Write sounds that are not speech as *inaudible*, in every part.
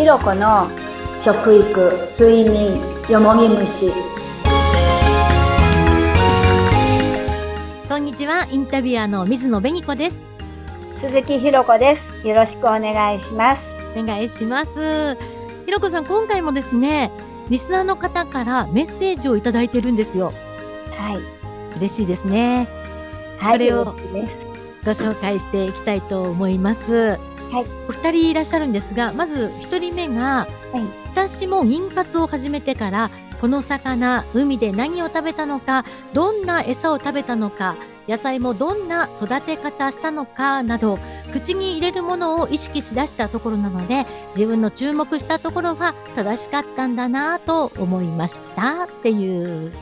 ひろこの食育睡眠よもぎ虫。こんにちはインタビュアーの水野紅子です。鈴木ひろこです。よろしくお願いします。お願いします。ひろこさん今回もですねリスナーの方からメッセージをいただいてるんですよ。はい。嬉しいですね。はいこれをご紹介していきたいと思いますはいお二人いらっしゃるんですがまず一人目がはい私も妊活を始めてからこの魚海で何を食べたのかどんな餌を食べたのか野菜もどんな育て方したのかなど口に入れるものを意識しだしたところなので自分の注目したところは正しかったんだなと思いましたっていう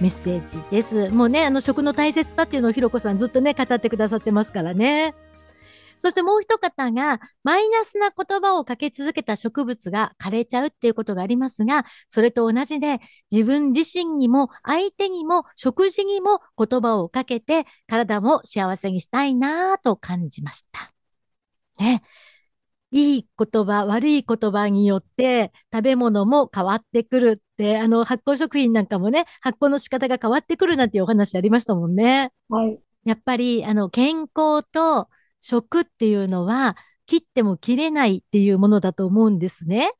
メッセージです。もうね、あの食の大切さっていうのをひろこさんずっとね、語ってくださってますからね。そしてもう一方が、マイナスな言葉をかけ続けた植物が枯れちゃうっていうことがありますが、それと同じで、自分自身にも相手にも食事にも言葉をかけて、体も幸せにしたいなぁと感じました。ね。いい言葉、悪い言葉によって食べ物も変わってくるって、あの発酵食品なんかもね、発酵の仕方が変わってくるなんていうお話ありましたもんね。はいやっぱり、あの、健康と食っていうのは、切っても切れないっていうものだと思うんですね。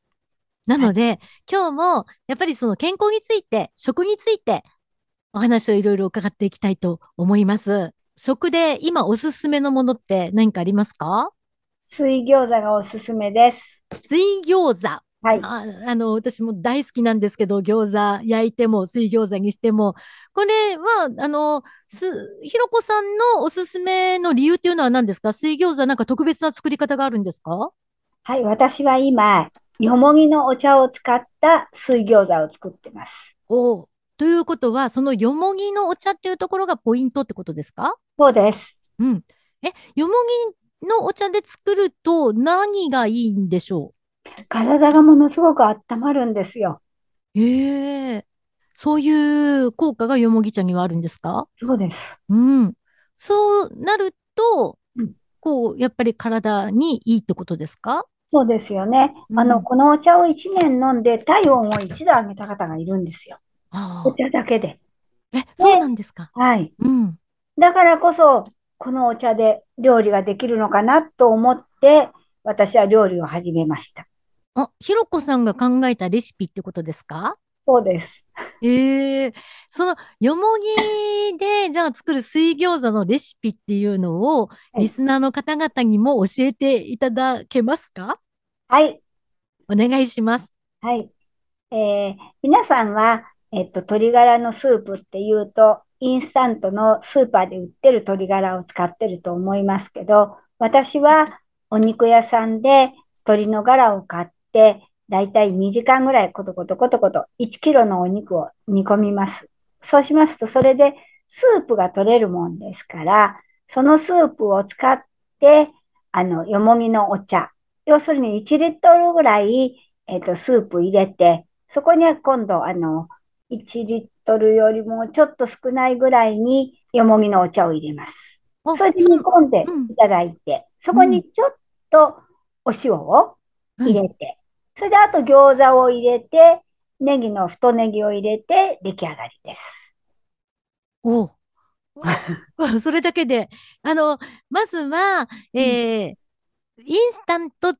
なので、今日も、やっぱりその健康について、食について、お話をいろいろ伺っていきたいと思います。食で今おすすめのものって何かありますか？水餃子がおすすめです水餃子。はいああの、私も大好きなんですけど、餃子焼いても水餃子にしても、これは、あの、す、ひろこさんのおすすめの理由っていうのは何ですか？水餃子なんか特別な作り方があるんですか？はい私は今よもぎのお茶を使った水餃子を作ってます。おうということは、そのよもぎのお茶っていうところがポイントってことですか？そうです。うん。え、よもぎのお茶で作ると何がいいんでしょ体がものすごく温まるんですよ。うへえ。そういう効果がよもぎ茶にはあるんですか？そうですうん。そうなるとうん、こう、やっぱり体にいいってことですか？そうですよね。あの、うんこのお茶を1年飲んで体温を1度上げた方がいるんですよ。お。茶だけで。え、そうなんですか？はい。うん。だからこそ、このお茶で料理ができるのかなと思って、私は料理を始めました。あ、ひろこさんが考えたレシピってことですか？そうです。ええその、よもぎで、じゃあ作る水餃子のレシピっていうのを、はいリスナーの方々にも教えていただけますか？はい。お願いします。はい。えー皆さんは、えっと、鶏ガラのスープっていうと、インスタントのスーパーで売ってる鶏ガラを使ってると思いますけど、私はお肉屋さんで鶏のガラを買って、だいたい2時間ぐらいコトコトコトコト1キロのお肉を煮込みます。そうしますと、それでスープが取れるもんですから、そのスープを使って、あの、よもぎのお茶、要するに1リットルぐらい、えっと、スープ入れて、そこには今度、あの、1リットルよりもちょっと少ないぐらいによもぎのお茶を入れます。あそれで煮込んでいただいて、そこにちょっとお塩を入れて、それであと餃子を入れて、ネギの太ネギを入れて出来上がりです。おうあ *laughs* *laughs* それだけで、あの、まずは、えーインスタント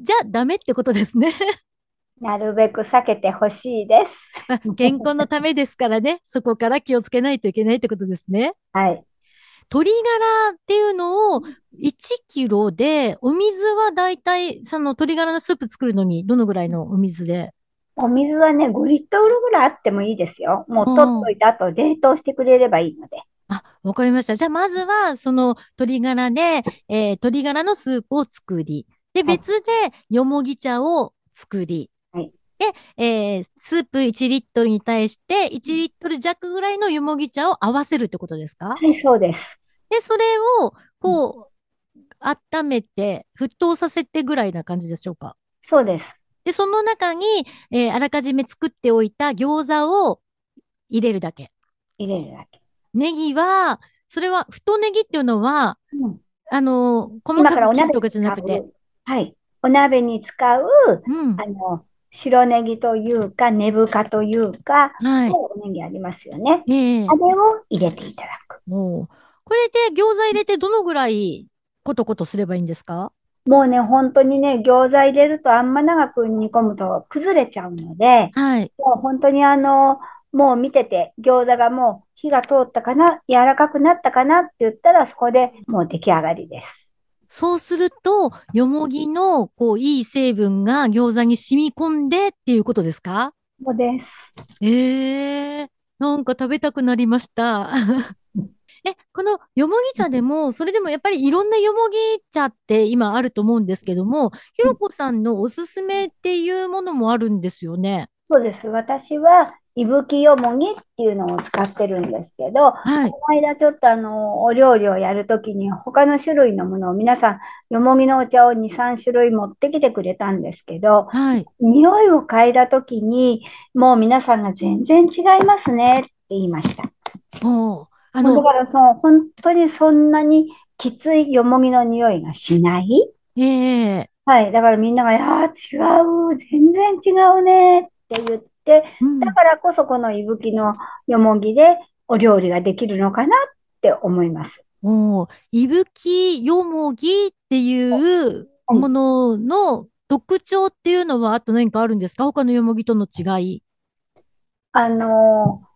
じゃダメってことですね。*laughs* なるべく避けてほしいです。健康のためですからね、そこから気をつけないといけないってことですね。はい。鶏ガラっていうのを1キロで、お水はだいたい、その鶏ガラのスープ作るのにどのぐらいのお水で？お水はね、5リットルぐらいあってもいいですよ。もう取っといた後、冷凍してくれればいいので。あ、わかりました。じゃあ、まずは、その鶏ガラで、えー鶏ガラのスープを作り、で、はい。別で、よもぎ茶を作り、はい。で、えースープ1リットルに対して、1リットル弱ぐらいのよもぎ茶を合わせるってことですか？はい、そうです。で、それを、こう、温めて、沸騰させてぐらいな感じでしょうか？そうです。で、その中に、えーあらかじめ作っておいた餃子を入れるだけ。入れるだけ。ネギは、それは、太ネギっていうのは、うん。あの、細今かく切るとかじゃなくて、はい。お鍋に使う、うん。あの、白ネギというか、根深というか、はい。おネギありますよね。ええあれを入れていただく。これで餃子入れてどのぐらいコトコトすればいいんですか？もうね、本当にね、餃子入れるとあんま長く煮込むと崩れちゃうので、はい。もう本当にあの、もう見てて、餃子がもう火が通ったかな、柔らかくなったかなって言ったら、そこでもう出来上がりです。そうすると、よもぎの、こう、いい成分が餃子に染み込んでっていうことですか？そうです。ええなんか食べたくなりました。え、このよもぎ茶でも、それでもやっぱりいろんなよもぎ茶って今あると思うんですけども、ひろこさんのおすすめっていうものもあるんですよね？そうです。私は、いぶきよもぎっていうのを使ってるんですけど、はい。この間ちょっとあの、お料理をやるときに他の種類のものを皆さん、よもぎのお茶を2、3種類持ってきてくれたんですけど、はい。匂いを嗅いだときに、もう皆さんが全然違いますねって言いました。おーあだの、からその本当にそんなにきついよもぎの匂いがしない？ええはい。だからみんなが、いやー違う、全然違うねって言って、うんだからこそこのいぶきのよもぎでお料理ができるのかなって思います。おーいぶきよもぎっていうはいものの特徴っていうのはあと何かあるんですか？他のよもぎとの違い。あのー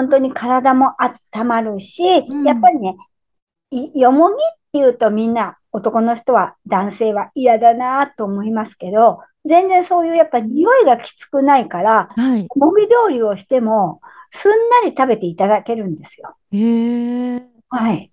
本当に体も温まるし、うんやっぱりね、いよもぎっていうとみんな男の人は男性は嫌だなと思いますけど、全然そういうやっぱ匂いがきつくないから、はい。よもぎ料理をしてもすんなり食べていただけるんですよ。へえ。はい。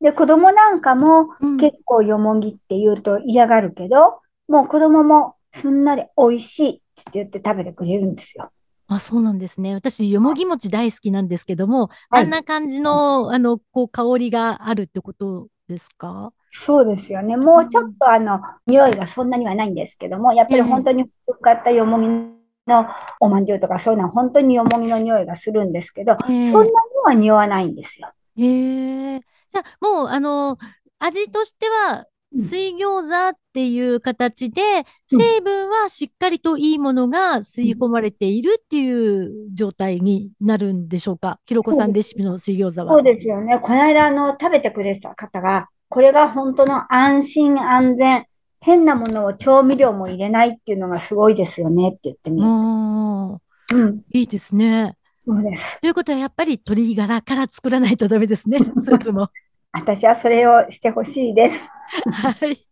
で、子供なんかもうん結構よもぎって言うと嫌がるけど、もう子供もすんなり美味しいって言って食べてくれるんですよ。あ、そうなんですね。私、よもぎ餅大好きなんですけども、はいあんな感じの、あの、こう、香りがあるってことですか？そうですよね。もうちょっとあの、匂いがそんなにはないんですけども、やっぱり本当に古かったよもぎのおまんじゅうとかそういうのは本当によもぎの匂いがするんですけど、ええそんなには匂わないんですよ。へえ。じゃあ、もう、あの、味としては、うん水餃子っていう形で、うん成分はしっかりといいものが吸い込まれているっていう状態になるんでしょうか？ひろこさんレシピの水餃子は。そうですよね。この間あの、食べてくれた方が、これが本当の安心安全、変なものを調味料も入れないっていうのがすごいですよねって言ってみる。ああ、うん、いいですね。そうです。ということは、やっぱり鶏ガラから作らないとダメですね、スープも。私はそれをしてほしいです。はい。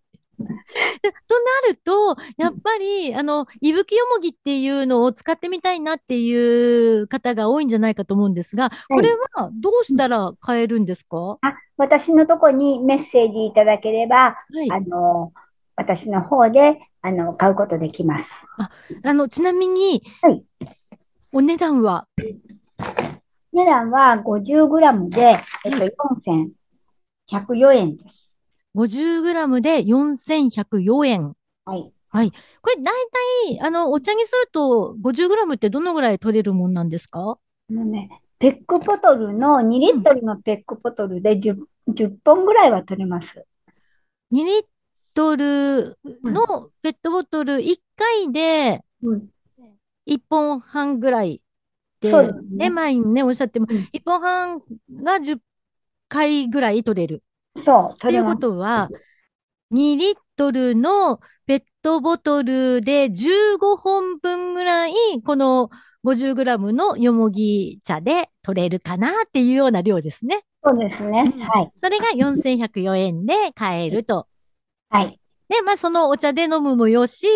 でとなると、やっぱり、あの、いぶきよもぎっていうのを使ってみたいなっていう方が多いんじゃないかと思うんですが、これはどうしたら買えるんですか？はあ、私のとこにメッセージいただければ、い。あの、私の方で、あの、買うことできます。あの、ちなみにはい、お値段は、値段は 50g で、えっと、4104円です。50g で4104円。はい。これ、大体、あの、お茶にすると 50g ってどのぐらい取れるもんなんですか？あのね、ペックボトルの2リットルのペックボトルで 10, 10本ぐらいは取れます。2リットルのペットボトル1回でうん。1本半ぐらいで、そうですね前にね、おっしゃっても、うん1本半が10回ぐらい取れる。そう、というこ。とは、2リットルのペットボトルで15本分ぐらい、この 50g のよもぎ茶で取れるかなっていうような量ですね。そうですね。はい。それが4104円で買えると。はい。で、まあ、そのお茶で飲むもよし、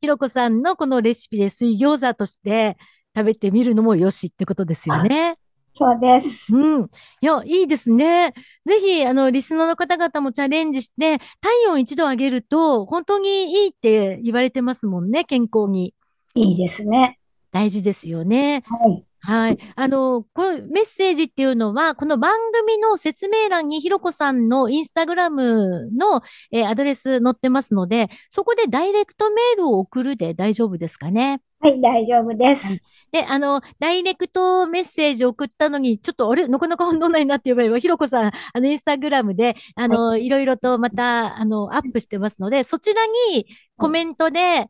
ひろこさんのこのレシピで水餃子として食べてみるのもよしってことですよね。そうです。うん。いや、いいですね。ぜひ、あの、リスナーの方々もチャレンジして、体温一度上げると、本当にいいって言われてますもんね、健康に。いいですね。大事ですよね。はい。はい。あの、このメッセージっていうのは、この番組の説明欄にひろこさんのインスタグラムの、えーアドレス載ってますので、そこでダイレクトメールを送るで大丈夫ですかね？はい、大丈夫です。はいで、あの、ダイレクトメッセージ送ったのに、ちょっと、あれ、なかなか反応ないなって言えば、ひろこさん、あの、インスタグラムで、あの、いろいろとまた、あの、アップしてますので、そちらにコメントで、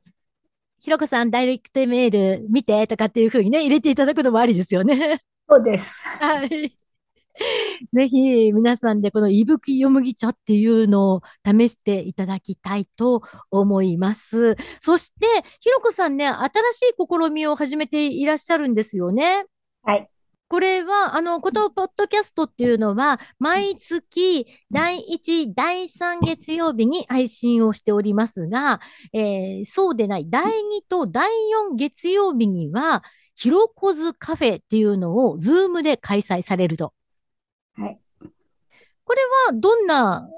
ひろこさん、ダイレクトメール見てとかっていうふうにね、入れていただくのもありですよね。そうです。はい。ぜひ皆さんでこのいぶきよむぎ茶っていうのを試していただきたいと思います。そして、ひろこさんね、新しい試みを始めていらっしゃるんですよね。はい。これは、あの、このポッドキャストっていうのは、毎月第1、第3月曜日に配信をしておりますが、えーそうでない、第2と第4月曜日には、ひろこずカフェっていうのを、ズームで開催されると。はい。これはどんな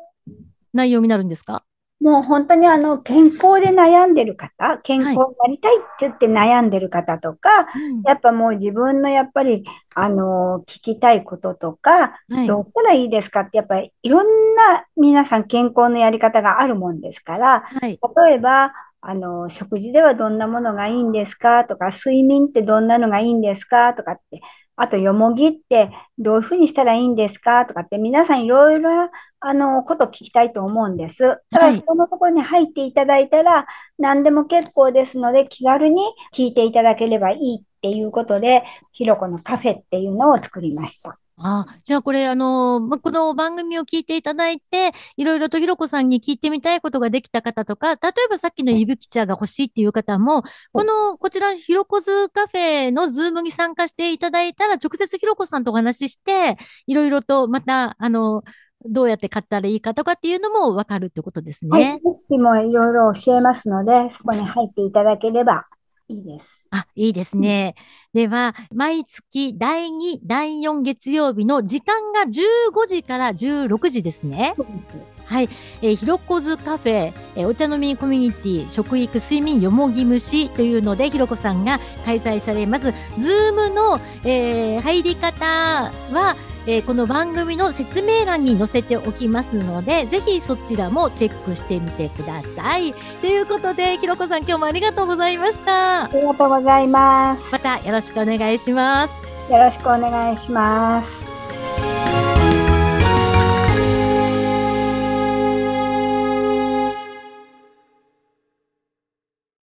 内容になるんですか？もう本当にあの、健康で悩んでる方、健康になりたいって言って悩んでる方とか、やっぱもう自分のやっぱり、あの、聞きたいこととか、はい。どうしたらいいですかって、やっぱりいろんな皆さん健康のやり方があるもんですから、はい。例えば、あの、食事ではどんなものがいいんですかとか、睡眠ってどんなのがいいんですかとかって、あと、よもぎってどういうふうにしたらいいんですか？とかって、皆さんいろいろ、あの、こと聞きたいと思うんです。だから、はいそこのところに入っていただいたら、何でも結構ですので、気軽に聞いていただければいいっていうことで、ひろこのカフェっていうのを作りました。あ、じゃあこれ、あの、ま、この番組を聞いていただいて、いろいろとひろこさんに聞いてみたいことができた方とか、例えばさっきのい。ぶき茶が欲しいっていう方も、この、こちら、ひろこずカフェのズームに参加していただいたら、直接ひろこさんとお話しして、いろいろとまた、あの、どうやって買ったらいいかとかっていうのもわかるってことですはい、ね。レシピもいろいろ教えますので、そこに入っていただければいいです。あ、いいですね。では、毎月第2、第4月曜日の時間が15時から16時ですね。そうです。はい。えーひろこずカフェ、えーお茶飲みコミュニティ、食育、睡眠、よもぎ虫というので、ひろこさんが開催されます。ズームの、えー入り方は、えーこの番組の説明欄に載せておきますので、ぜひそちらもチェックしてみてください。ということで、ひろこさん今日もありがとうございましたあ。りがとうございます。またよろしくお願いします。よろしくお願いします。